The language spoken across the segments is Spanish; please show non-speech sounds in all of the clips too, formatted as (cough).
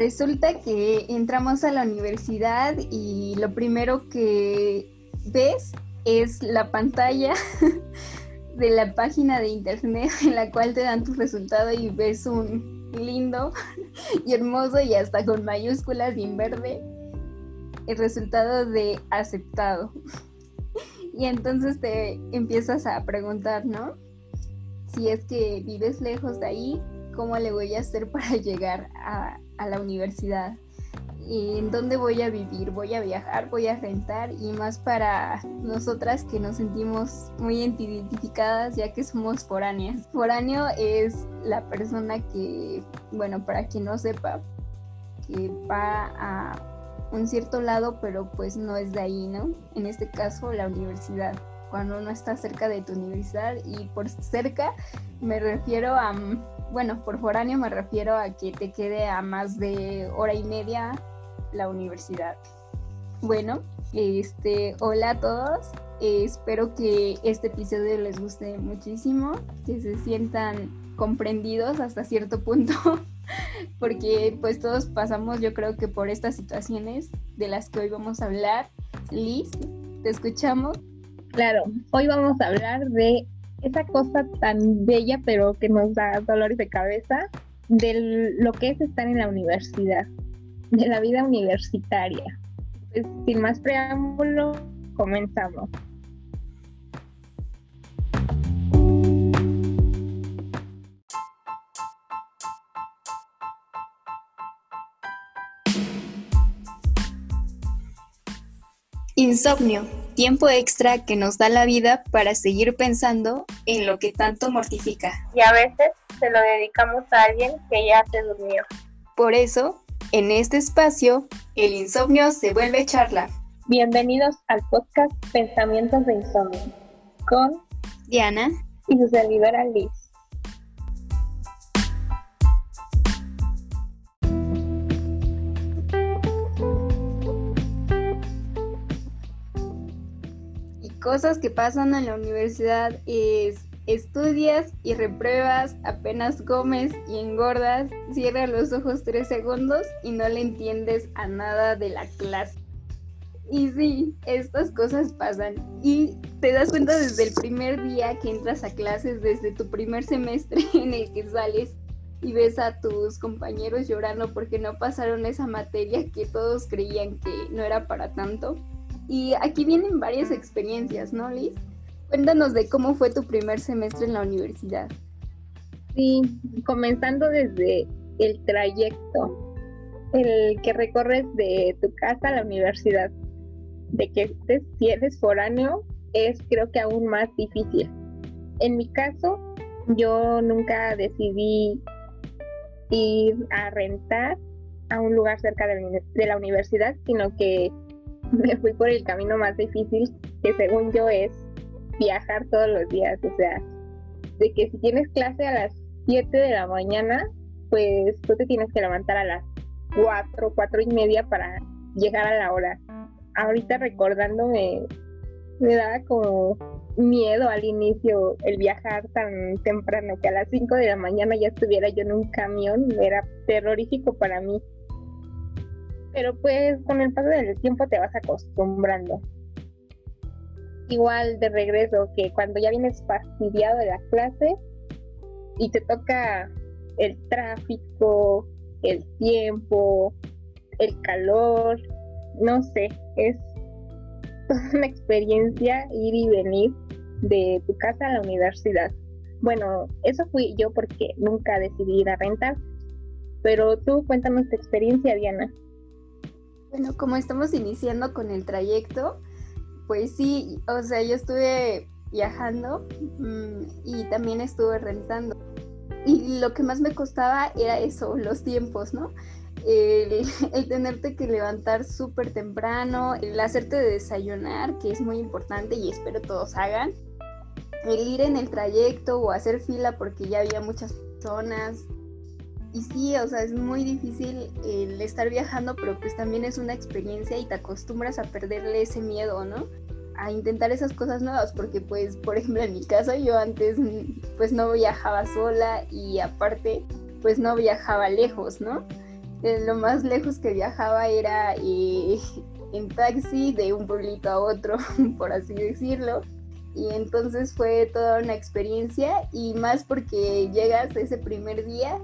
Resulta que entramos a la universidad y lo primero que ves es la pantalla (laughs) de la página de internet en la cual te dan tu resultado y ves un lindo (laughs) y hermoso y hasta con mayúsculas y en verde el resultado de aceptado. (laughs) Y entonces te empiezas a preguntar, ¿no? Si es que vives lejos de ahí, ¿cómo le voy a hacer para llegar a, a la universidad? en dónde voy a vivir, voy a viajar, voy a rentar y más para nosotras que nos sentimos muy identificadas ya que somos foráneas. Foráneo es la persona que, bueno, para quien no sepa, que va a un cierto lado pero pues no es de ahí, ¿no? En este caso la universidad. Cuando uno está cerca de tu universidad y por cerca me refiero a bueno, por foráneo me refiero a que te quede a más de hora y media la universidad. Bueno, este, hola a todos. espero que este episodio les guste muchísimo, que se sientan comprendidos hasta cierto punto, (laughs) porque pues todos pasamos yo creo que por estas situaciones de las que hoy vamos a hablar. Liz, te escuchamos. Claro, hoy vamos a hablar de esa cosa tan bella pero que nos da dolores de cabeza de lo que es estar en la universidad de la vida universitaria. Pues sin más preámbulo, comenzamos. Insomnio, tiempo extra que nos da la vida para seguir pensando en lo que tanto mortifica. Y a veces se lo dedicamos a alguien que ya se durmió. Por eso, en este espacio, el insomnio se vuelve charla. Bienvenidos al podcast Pensamientos de Insomnio con Diana y su servidora Liz. Cosas que pasan en la universidad es Estudias y repruebas, apenas comes y engordas, cierras los ojos tres segundos y no le entiendes a nada de la clase. Y sí, estas cosas pasan. Y te das cuenta desde el primer día que entras a clases, desde tu primer semestre (laughs) en el que sales y ves a tus compañeros llorando porque no pasaron esa materia que todos creían que no era para tanto. Y aquí vienen varias experiencias, ¿no, Liz? Cuéntanos de cómo fue tu primer semestre en la universidad. Sí, comenzando desde el trayecto, el que recorres de tu casa a la universidad, de que estés, si eres foráneo, es creo que aún más difícil. En mi caso, yo nunca decidí ir a rentar a un lugar cerca de, de la universidad, sino que (laughs) me fui por el camino más difícil, que según yo es viajar todos los días, o sea, de que si tienes clase a las 7 de la mañana, pues tú te tienes que levantar a las 4, 4 y media para llegar a la hora. Ahorita recordándome, me daba como miedo al inicio el viajar tan temprano, que a las 5 de la mañana ya estuviera yo en un camión, era terrorífico para mí. Pero pues con el paso del tiempo te vas acostumbrando igual de regreso que cuando ya vienes fastidiado de la clase y te toca el tráfico, el tiempo, el calor, no sé, es toda una experiencia ir y venir de tu casa a la universidad. Bueno, eso fui yo porque nunca decidí ir a rentar, pero tú cuéntanos tu experiencia, Diana. Bueno, como estamos iniciando con el trayecto, pues sí, o sea, yo estuve viajando mm, y también estuve rentando. Y lo que más me costaba era eso, los tiempos, ¿no? El, (laughs) el tenerte que levantar súper temprano, el hacerte de desayunar, que es muy importante y espero todos hagan. El ir en el trayecto o hacer fila porque ya había muchas personas, y sí, o sea, es muy difícil el estar viajando, pero pues también es una experiencia y te acostumbras a perderle ese miedo, ¿no? A intentar esas cosas nuevas, porque pues, por ejemplo, en mi caso yo antes pues no viajaba sola y aparte pues no viajaba lejos, ¿no? eh, lo más lejos que viajaba era eh, en taxi de un pueblito a otro, (laughs) por así decirlo. Y entonces fue toda una experiencia y más porque llegas ese primer día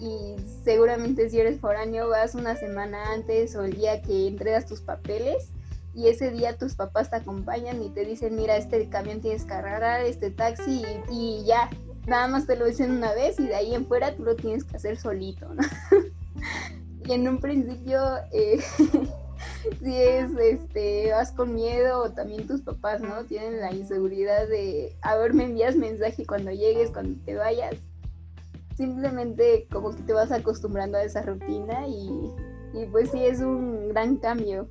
y seguramente si eres foráneo vas una semana antes o el día que entregas tus papeles y ese día tus papás te acompañan y te dicen, mira, este camión tienes que agarrar, este taxi y, ya, nada más te lo dicen una vez y de ahí en fuera tú lo tienes que hacer solito, ¿no? (laughs) y en un principio... Eh, (laughs) si es, este, vas con miedo o también tus papás, ¿no? Tienen la inseguridad de, a ver, me envías mensaje cuando llegues, cuando te vayas. Simplemente como que te vas acostumbrando a esa rutina y, y pues sí es un gran cambio.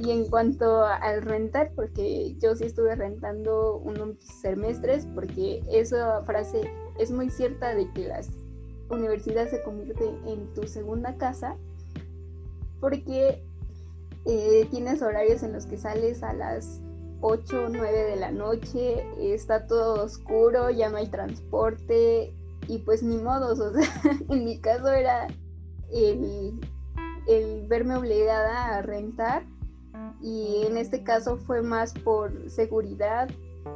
Y en cuanto al rentar, porque yo sí estuve rentando unos semestres, porque esa frase es muy cierta de que las universidades se convierten en tu segunda casa, porque eh, tienes horarios en los que sales a las 8 o 9 de la noche, está todo oscuro, ya no hay transporte y pues ni modos, o sea, (laughs) en mi caso era el, el verme obligada a rentar y en este caso fue más por seguridad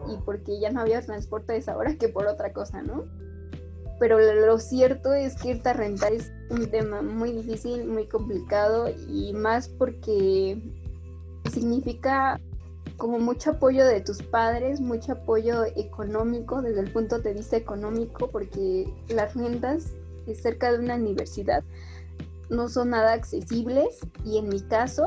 y porque ya no había transporte a esa hora que por otra cosa, ¿no? pero lo cierto es que irte a rentar es un tema muy difícil, muy complicado y más porque significa como mucho apoyo de tus padres, mucho apoyo económico desde el punto de vista económico porque las rentas cerca de una universidad no son nada accesibles y en mi caso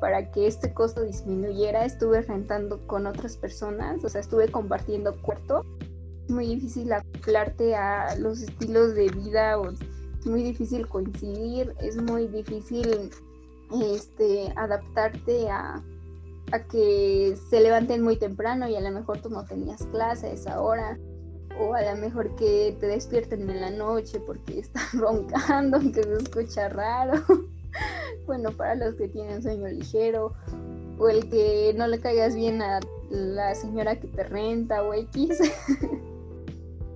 para que este costo disminuyera estuve rentando con otras personas, o sea, estuve compartiendo cuarto. Muy difícil acoplarte a los estilos de vida es muy difícil coincidir, es muy difícil este, adaptarte a, a que se levanten muy temprano y a lo mejor tú no tenías clase a esa hora o a lo mejor que te despierten en la noche porque (laughs) están roncando, que se escucha raro. (laughs) bueno, para los que tienen sueño ligero o el que no le caigas bien a la señora que te renta o X.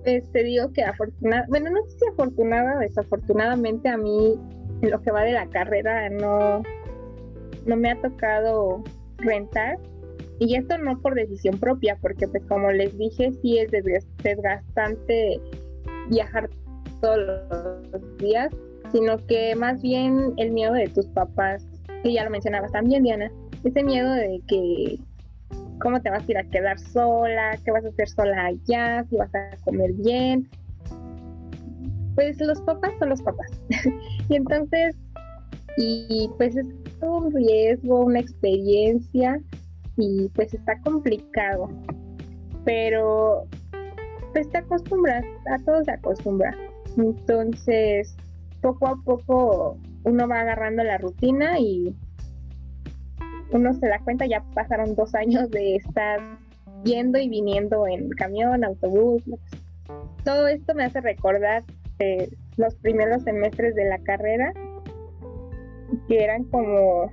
pues te digo que afortunada, bueno, no sé si afortunada o desafortunadamente a mí en lo que va de la carrera no, no me ha tocado rentar. Y esto no por decisión propia, porque pues como les dije, sí es desgastante viajar todos los días, sino que más bien el miedo de tus papás, que ya lo mencionabas también, Diana, ese miedo de que cómo te vas a ir a quedar sola, qué vas a hacer sola allá, si vas a comer bien. Pues los papás son los papás. (laughs) y entonces, y pues es un riesgo, una experiencia y pues está complicado. Pero pues te acostumbras, a todo se acostumbra. Entonces, poco a poco uno va agarrando la rutina y uno se da cuenta, ya pasaron dos años de estar yendo y viniendo en camión, autobús. Todo esto me hace recordar eh, los primeros semestres de la carrera, que eran como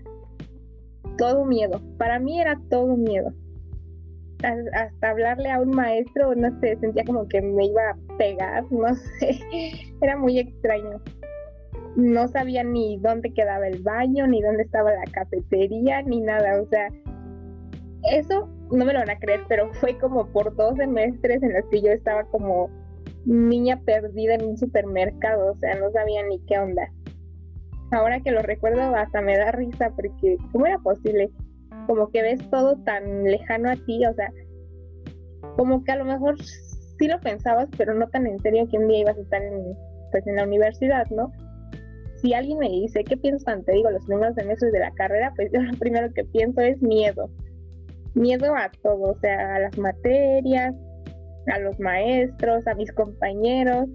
todo miedo. Para mí era todo miedo. Hasta hablarle a un maestro, no sé, sentía como que me iba a pegar, (laughs) no sé, era muy extraño no sabía ni dónde quedaba el baño, ni dónde estaba la cafetería, ni nada. O sea, eso no me lo van a creer, pero fue como por dos semestres en los que yo estaba como niña perdida en un supermercado, o sea, no sabía ni qué onda. Ahora que lo recuerdo hasta me da risa porque ¿cómo era posible? Como que ves todo tan lejano a ti, o sea, como que a lo mejor sí lo pensabas, pero no tan en serio que un día ibas a estar en, pues, en la universidad, ¿no? si alguien me dice, ¿qué piensas cuando te digo los primeros semestres de la carrera? Pues (laughs) yo lo primero que pienso es miedo. Miedo a todo, o sea, a las materias, a los maestros, a mis compañeros.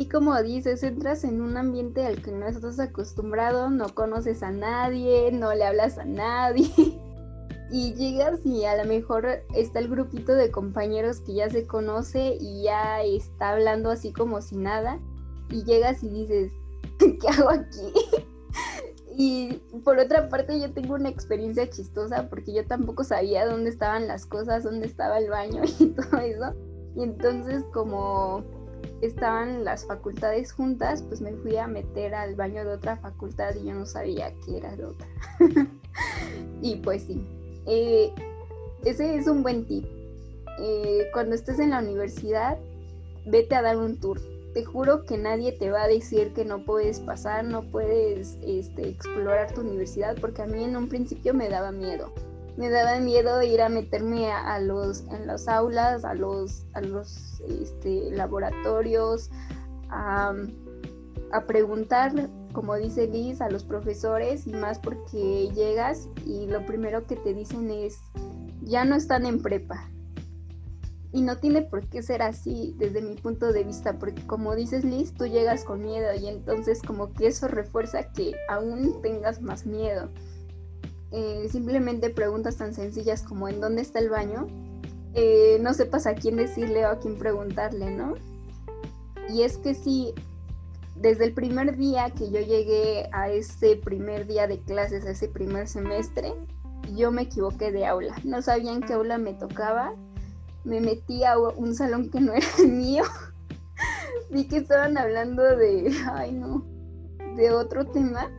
Y como dices, entras en un ambiente al que no estás acostumbrado, no conoces a nadie, no le hablas a nadie. (laughs) y llegas y a lo mejor está el grupito de compañeros que ya se conoce y ya está hablando así como si nada y llegas y dices, (laughs) ¿qué hago aquí? (laughs) y por otra parte yo tengo una experiencia chistosa porque yo tampoco sabía dónde estaban las cosas, dónde estaba el baño y todo eso. Y entonces como estaban las facultades juntas, pues me fui a meter al baño de otra facultad y yo no sabía que era de otra. (laughs) y pues sí, eh, ese es un buen tip. Eh, cuando estés en la universidad, vete a dar un tour. Te juro que nadie te va a decir que no puedes pasar, no puedes este, explorar tu universidad, porque a mí en un principio me daba miedo me daba miedo ir a meterme a, los en las aulas, a los a los este, laboratorios, a, a, preguntar, como dice Liz, a los profesores y más porque llegas y lo primero que te dicen es ya no están en prepa. Y no tiene por qué ser así desde mi punto de vista, porque como dices Liz, tú llegas con miedo y entonces como que eso refuerza que aún tengas más miedo. Eh, simplemente preguntas tan sencillas como en dónde está el baño, eh, no sepas a quién decirle o a quién preguntarle, ¿no? Y es que sí, desde el primer día que yo llegué a ese primer día de clases, a ese primer semestre, yo me equivoqué de aula. No sabía en qué aula me tocaba. Me metí a un salón que no (laughs) era el mío. Vi que estaban hablando de, ay no, de otro tema.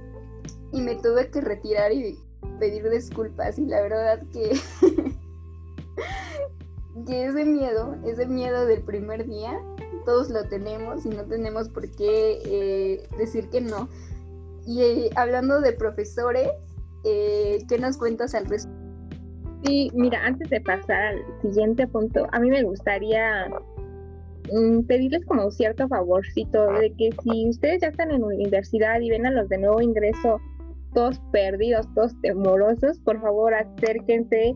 Y me tuve que retirar y pedir disculpas y la verdad que, (laughs) que ese miedo, ese miedo del primer día, todos lo tenemos y no tenemos por qué eh, decir que no. Y eh, hablando de profesores, eh, ¿qué nos cuentas al respecto? Sí, mira, antes de pasar al siguiente punto, a mí me gustaría mm, pedirles como cierto favorcito de que si ustedes ya están en universidad y ven a los de nuevo ingreso todos perdidos, todos temorosos, por favor acérquense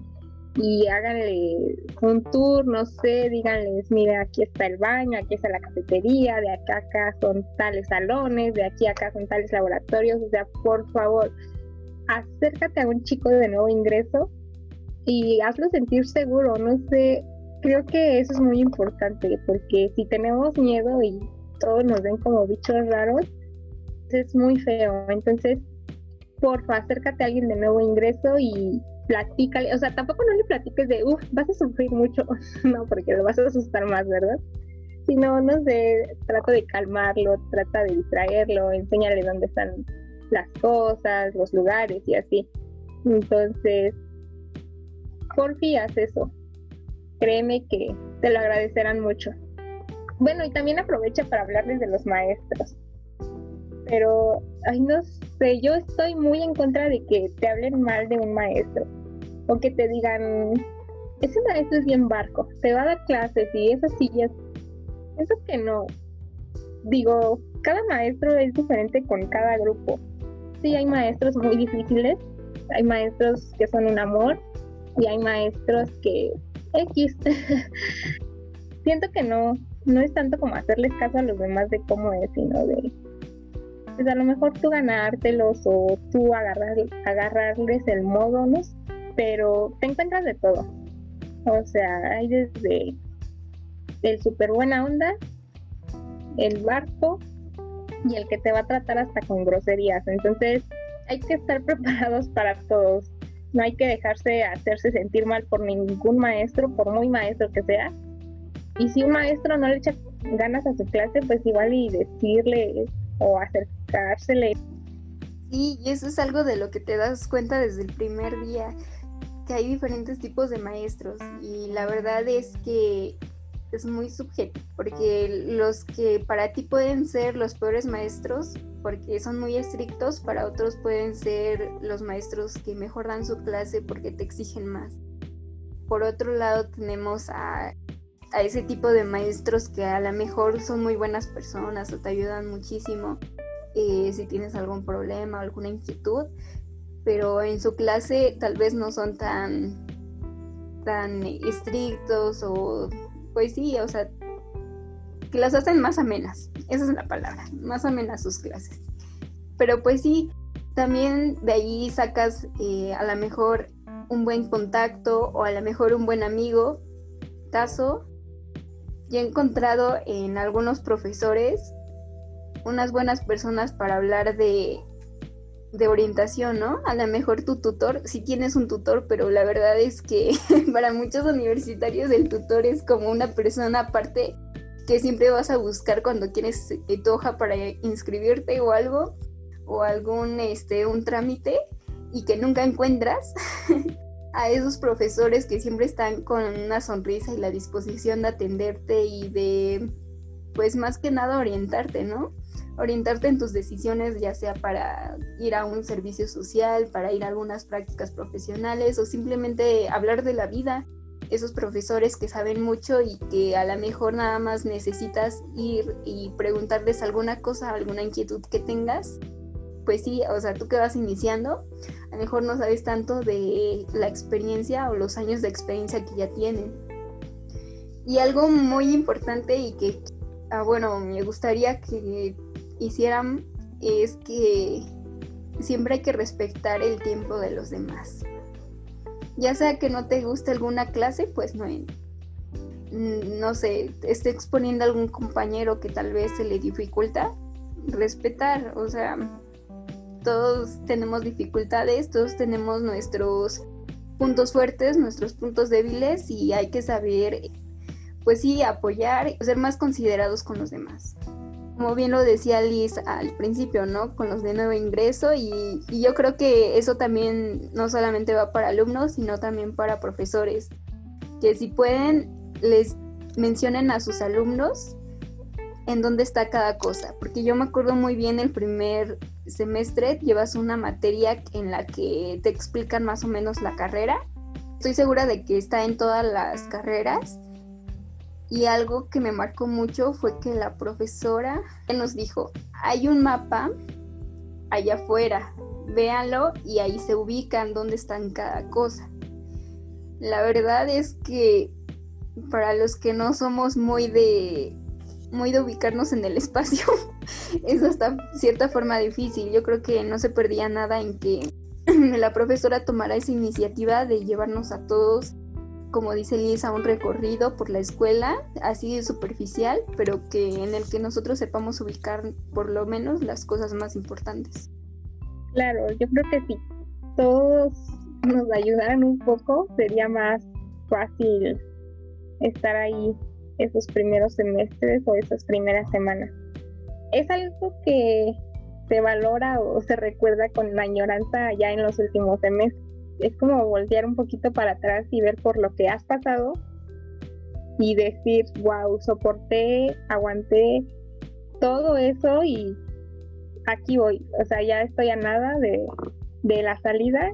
y háganle un tour, no sé, díganles, mira, aquí está el baño, aquí está la cafetería, de acá acá son tales salones, de aquí acá son tales laboratorios, o sea, por favor, acércate a un chico de nuevo ingreso y hazlo sentir seguro, no sé, creo que eso es muy importante, porque si tenemos miedo y todos nos ven como bichos raros, es muy feo, entonces porfa, acércate a alguien de nuevo ingreso y platícale, o sea, tampoco no le platiques de, uff, vas a sufrir mucho, (laughs) no, porque lo vas a asustar más, ¿verdad? Sino, no sé, trata de calmarlo, trata de distraerlo, enséñale dónde están las cosas, los lugares y así. Entonces, porfi, haz eso. Créeme que te lo agradecerán mucho. Bueno, y también aprovecha para hablarles de los maestros pero, ay, no sé, yo estoy muy en contra de que te hablen mal de un maestro o que te digan, ese maestro es bien barco, te va a dar clases y esas sillas, eso que no. Digo, cada maestro es diferente con cada grupo. Sí, hay maestros muy difíciles, hay maestros que son un amor y hay maestros que X. (laughs) Siento que no, no es tanto como hacerles caso a los demás de cómo es, sino de pues a lo mejor tú ganártelos o tú agarrar, agarrarles el modo, ¿no? Pero te encuentras de todo. O sea, hay desde el súper buena onda, el barco y el que te va a tratar hasta con groserías. Entonces, hay que estar (laughs) preparados para todos. No hay que dejarse hacerse sentir mal por ningún maestro, por muy maestro que sea. Y si un maestro no le echa ganas a su clase, pues igual y decirle o Sí, y eso es algo de lo que te das cuenta desde el primer día, que hay diferentes tipos de maestros y la verdad es que es muy subjetivo, porque los que para ti pueden ser los peores maestros, porque son muy estrictos, para otros pueden ser los maestros que mejor dan su clase porque te exigen más. Por otro lado tenemos a a ese tipo de maestros que a lo mejor son muy buenas personas o te ayudan muchísimo eh, si tienes algún problema o alguna inquietud, pero en su clase tal vez no son tan, tan estrictos o pues sí, o sea, que las hacen más amenas, esa es la palabra, más amenas sus clases. Pero pues sí, también de ahí sacas eh, a lo mejor un buen contacto o a lo mejor un buen amigo, caso y he encontrado en algunos profesores unas buenas personas para hablar de, de orientación, ¿no? A lo mejor tu tutor, si tienes un tutor, pero la verdad es que (laughs) para muchos universitarios el tutor es como una persona aparte que siempre vas a buscar cuando tienes eh, tu hoja para inscribirte o algo, o algún este, un trámite y que nunca encuentras. (laughs) a esos profesores que siempre están con una sonrisa y la disposición de atenderte y de, pues más que nada orientarte, ¿no? Orientarte en tus decisiones, ya sea para ir a un servicio social, para ir a algunas prácticas profesionales o simplemente hablar de la vida. Esos profesores que saben mucho y que a lo mejor nada más necesitas ir y preguntarles alguna cosa, alguna inquietud que tengas pues sí, o sea, tú que vas iniciando, a lo mejor no sabes tanto de la experiencia o los años de experiencia que ya tienen. Y algo muy importante y que, ah, bueno, me gustaría que hicieran es que siempre hay que respetar el tiempo de los demás. Ya sea que no te guste alguna clase, pues no, no sé, esté exponiendo a algún compañero que tal vez se le dificulta, respetar, o sea, todos tenemos dificultades, todos tenemos nuestros puntos fuertes, nuestros puntos débiles y hay que saber, pues sí, apoyar, ser más considerados con los demás. Como bien lo decía Liz al principio, ¿no? Con los de nuevo ingreso y, y yo creo que eso también no solamente va para alumnos, sino también para profesores, que si pueden les mencionen a sus alumnos en dónde está cada cosa, porque yo me acuerdo muy bien el primer semestre llevas una materia en la que te explican más o menos la carrera. Estoy segura de que está en todas las carreras. Y algo que me marcó mucho fue que la profesora nos dijo, hay un mapa allá afuera, véanlo y ahí se ubican dónde están cada cosa. La verdad es que para los que no somos muy de muy de ubicarnos en el (laughs) espacio, es hasta cierta forma difícil. Yo creo que no se perdía nada en que (laughs) la profesora tomara esa iniciativa de llevarnos a todos, como dice Liz, a un recorrido por la escuela, así superficial, pero que en el que nosotros sepamos ubicar por lo menos las cosas más importantes. Claro, yo creo que si todos nos ayudaran un poco, sería más fácil estar ahí esos primeros semestres o esas primeras semanas. Es algo que se valora o se recuerda con la añoranza ya en los últimos semestres. Es como voltear un poquito para atrás y ver por lo que has pasado y decir, wow, soporté, aguanté todo eso y aquí voy. O sea, ya estoy a nada de, de la salida.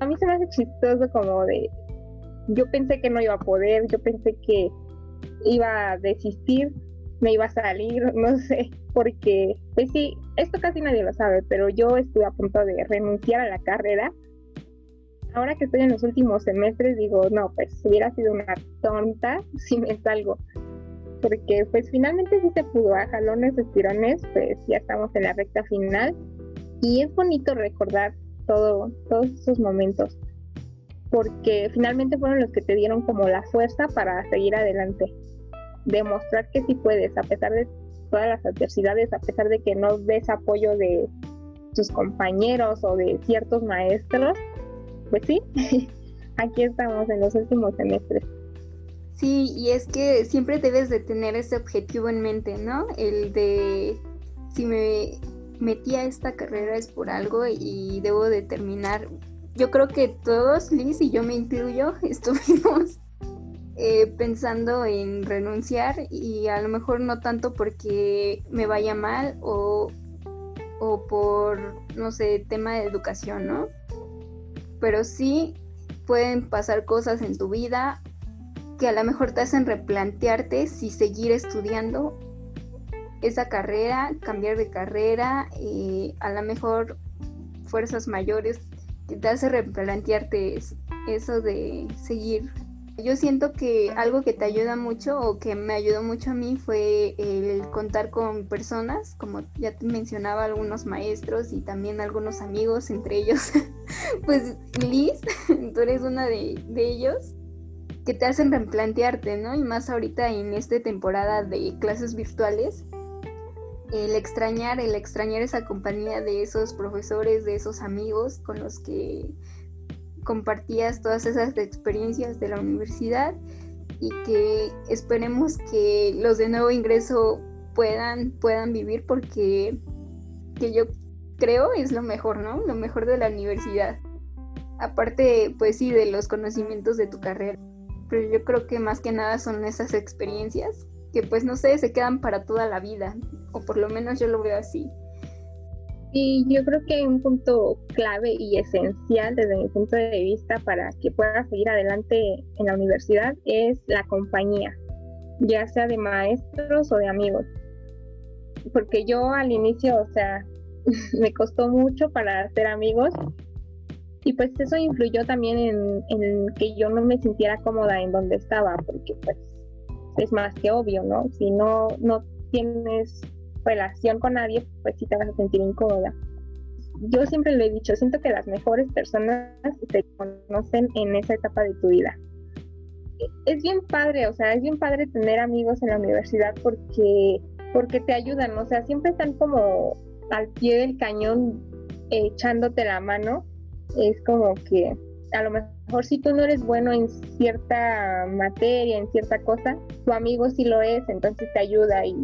A mí se me hace chistoso como de, yo pensé que no iba a poder, yo pensé que iba a desistir, me iba a salir, (laughs) no sé, porque, pues sí, esto casi nadie lo sabe, pero yo estuve a punto de renunciar a la carrera. Ahora que estoy en los últimos semestres, digo, no, pues hubiera sido una tonta si me salgo. Porque pues finalmente sí se pudo, a jalones, estirones, pues ya estamos en la recta final. Y es bonito recordar todo, todos esos momentos porque finalmente fueron los que te dieron como la fuerza para seguir adelante, demostrar que sí puedes, a pesar de todas las adversidades, a pesar de que no ves apoyo de tus compañeros o de ciertos maestros, pues sí, (laughs) aquí estamos en los últimos semestres. Sí, y es que siempre debes de tener ese objetivo en mente, ¿no? El de si me metí a esta carrera es por algo y debo de terminar yo creo que todos, Liz y yo me incluyo, (laughs) estuvimos eh, pensando en renunciar y a lo mejor no tanto porque me vaya mal o, o por, no sé, tema de educación, ¿no? Pero sí pueden pasar cosas en tu vida que a lo mejor te hacen replantearte si seguir estudiando esa carrera, cambiar de carrera, y eh, a lo mejor fuerzas mayores que te hace replantearte eso de seguir. Yo siento que algo que te ayuda mucho o que me ayudó mucho a mí fue el contar con personas, como ya te mencionaba, algunos maestros y también algunos amigos, entre ellos, (laughs) pues Liz, (laughs) tú eres una de, de ellos, que te hacen replantearte, ¿no? Y más ahorita en esta temporada de clases virtuales, el extrañar, el extrañar esa compañía de esos profesores, de esos amigos con los que compartías todas esas experiencias de la universidad y que esperemos que los de nuevo ingreso puedan, puedan vivir porque que yo creo es lo mejor, ¿no? Lo mejor de la universidad. Aparte, pues sí, de los conocimientos de tu carrera. Pero yo creo que más que nada son esas experiencias que pues no sé, se quedan para toda la vida. O por lo menos yo lo veo así. Y yo creo que un punto clave y esencial desde mi punto de vista para que puedas seguir adelante en la universidad es la compañía, ya sea de maestros o de amigos. Porque yo al inicio, o sea, (laughs) me costó mucho para hacer amigos y pues eso influyó también en, en, que yo no me sintiera cómoda en donde estaba, porque pues es más que obvio, ¿no? Si no, no tienes relación con nadie, pues sí te vas a sentir incómoda. Yo siempre lo he dicho, siento que las mejores personas se conocen en esa etapa de tu vida. Es bien padre, o sea, es bien padre tener amigos en la universidad porque, porque te ayudan, o sea, siempre están como al pie del cañón echándote la mano. Es como que a lo mejor si tú no eres bueno en cierta materia, en cierta cosa, tu amigo sí lo es, entonces te ayuda y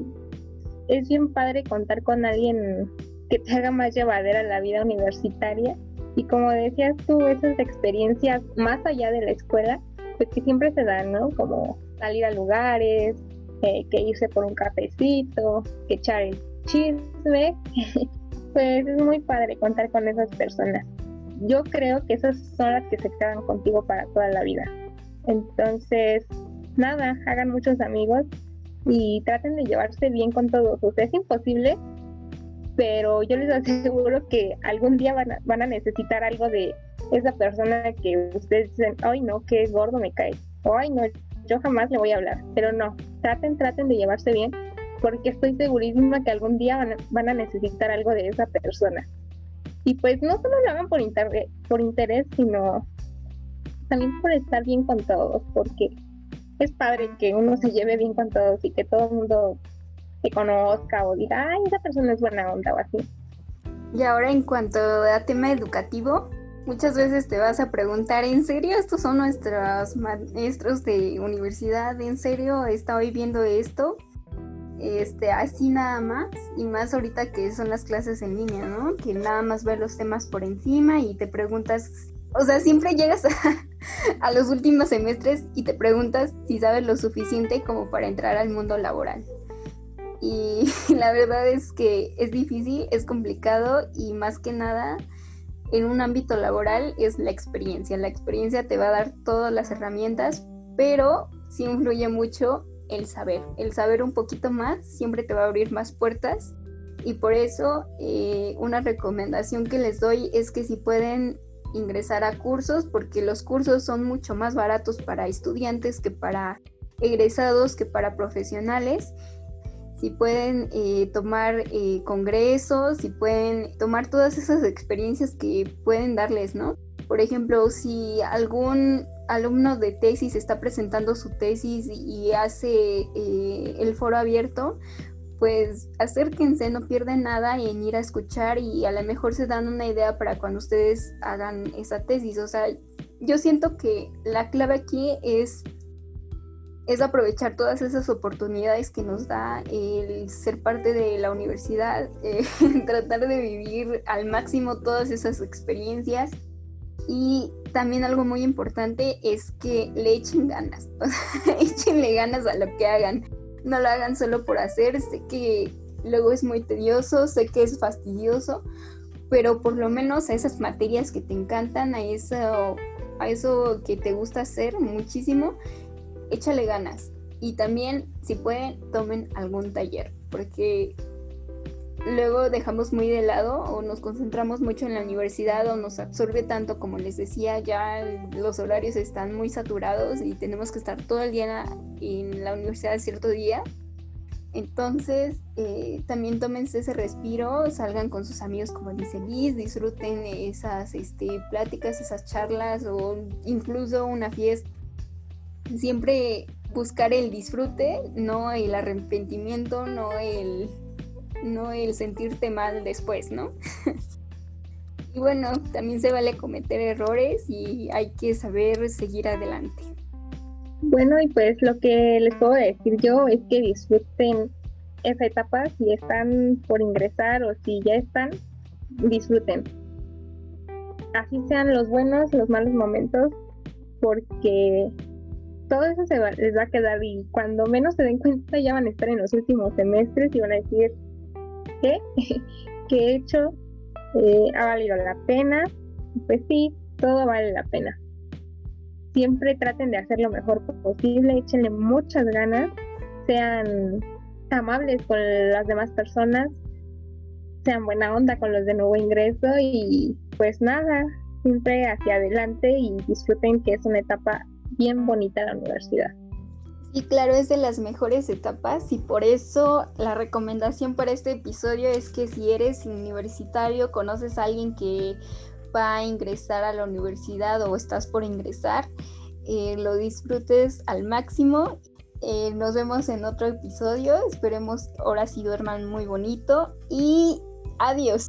es bien padre contar con alguien que te haga más llevadera la vida universitaria. Y como decías tú, esas experiencias más allá de la escuela, pues que siempre se dan, ¿no? Como salir a lugares, eh, que irse por un cafecito, que echar el chisme. (laughs) pues es muy padre contar con esas personas. Yo creo que esas son las que se quedan contigo para toda la vida. Entonces, nada, hagan muchos amigos y traten de llevarse bien con todos. O sea, es imposible, pero yo les aseguro que algún día van a, van a necesitar algo de esa persona que ustedes dicen, ay no, qué gordo me cae, ay no, yo jamás le voy a hablar. Pero no, traten, traten de llevarse bien, porque estoy segurísima que algún día van a, van a necesitar algo de esa persona. Y pues no solo lo hagan por, por interés, sino también por estar bien con todos, porque es padre que uno se lleve bien con todos y que todo el mundo te conozca o diga, ay, esa persona es buena onda o así. Y ahora en cuanto a tema educativo, muchas veces te vas a preguntar, ¿en serio estos son nuestros maestros de universidad? ¿En serio estoy viendo esto? Este, así nada más, y más ahorita que son las clases en línea, ¿no? Que nada más ver los temas por encima y te preguntas o sea, siempre llegas (laughs) a, los últimos semestres y te preguntas si sabes lo suficiente como para entrar al mundo laboral. Y (laughs) la verdad es que es difícil, es complicado y más que nada en un ámbito laboral es la experiencia. La experiencia te va a dar todas las herramientas, pero sí influye mucho el saber. El saber un poquito más siempre te va a abrir más puertas y por eso eh, una recomendación que les doy es que si pueden ingresar a cursos porque los cursos son mucho más baratos para estudiantes que para egresados, que para profesionales. Si pueden eh, tomar eh, congresos, si pueden tomar todas esas experiencias que pueden darles, ¿no? Por ejemplo, si algún alumno de tesis está presentando su tesis y hace eh, el foro abierto, pues acérquense, no pierden nada en ir a escuchar y a lo mejor se dan una idea para cuando ustedes hagan esa tesis. O sea, yo siento que la clave aquí es, es aprovechar todas esas oportunidades que nos da el ser parte de la universidad, (laughs) eh, tratar de vivir al máximo todas esas experiencias. Y también algo muy importante es que le echen ganas, (laughs) échenle ganas a lo que hagan no lo hagan solo por hacer, sé que luego es muy tedioso, sé que es fastidioso, pero por lo menos a esas materias que te encantan, a eso, a eso que te gusta hacer muchísimo, échale ganas. Y también, si pueden, tomen algún taller, porque luego dejamos muy de lado o nos concentramos mucho en la universidad o nos absorbe tanto como les decía, ya los horarios están muy saturados y tenemos que estar todo el día en la universidad cierto día. Entonces, eh, también tómense ese respiro, salgan con sus amigos, como dice Liz, disfruten esas este, pláticas, esas charlas o incluso una fiesta. Siempre buscar el disfrute, no el arrepentimiento, no el no el sentirte mal después, ¿no? (laughs) y bueno, también se vale cometer errores y hay que saber seguir adelante. Bueno, y pues lo que les puedo decir yo es que disfruten esa etapa si están por ingresar o si ya están, disfruten. Así sean los buenos, los malos momentos, porque todo eso se les va a quedar y cuando menos se den cuenta ya van a estar en los últimos semestres y van a decir, ¿qué? (laughs) ¿Qué he hecho? Eh, ¿Ha valido la pena? Pues sí, todo vale la pena. Siempre traten de hacer lo mejor posible, échenle muchas ganas, sean amables con las demás personas, sean buena onda con los de nuevo ingreso y pues nada, siempre hacia adelante y disfruten que es una etapa bien bonita la universidad. Y claro, es de las mejores etapas y por eso la recomendación para este episodio es que si eres universitario, conoces a alguien que va a ingresar a la universidad o estás por ingresar, eh, lo disfrutes al máximo. Eh, nos vemos en otro episodio. Esperemos ahora sí duerman muy bonito y adiós.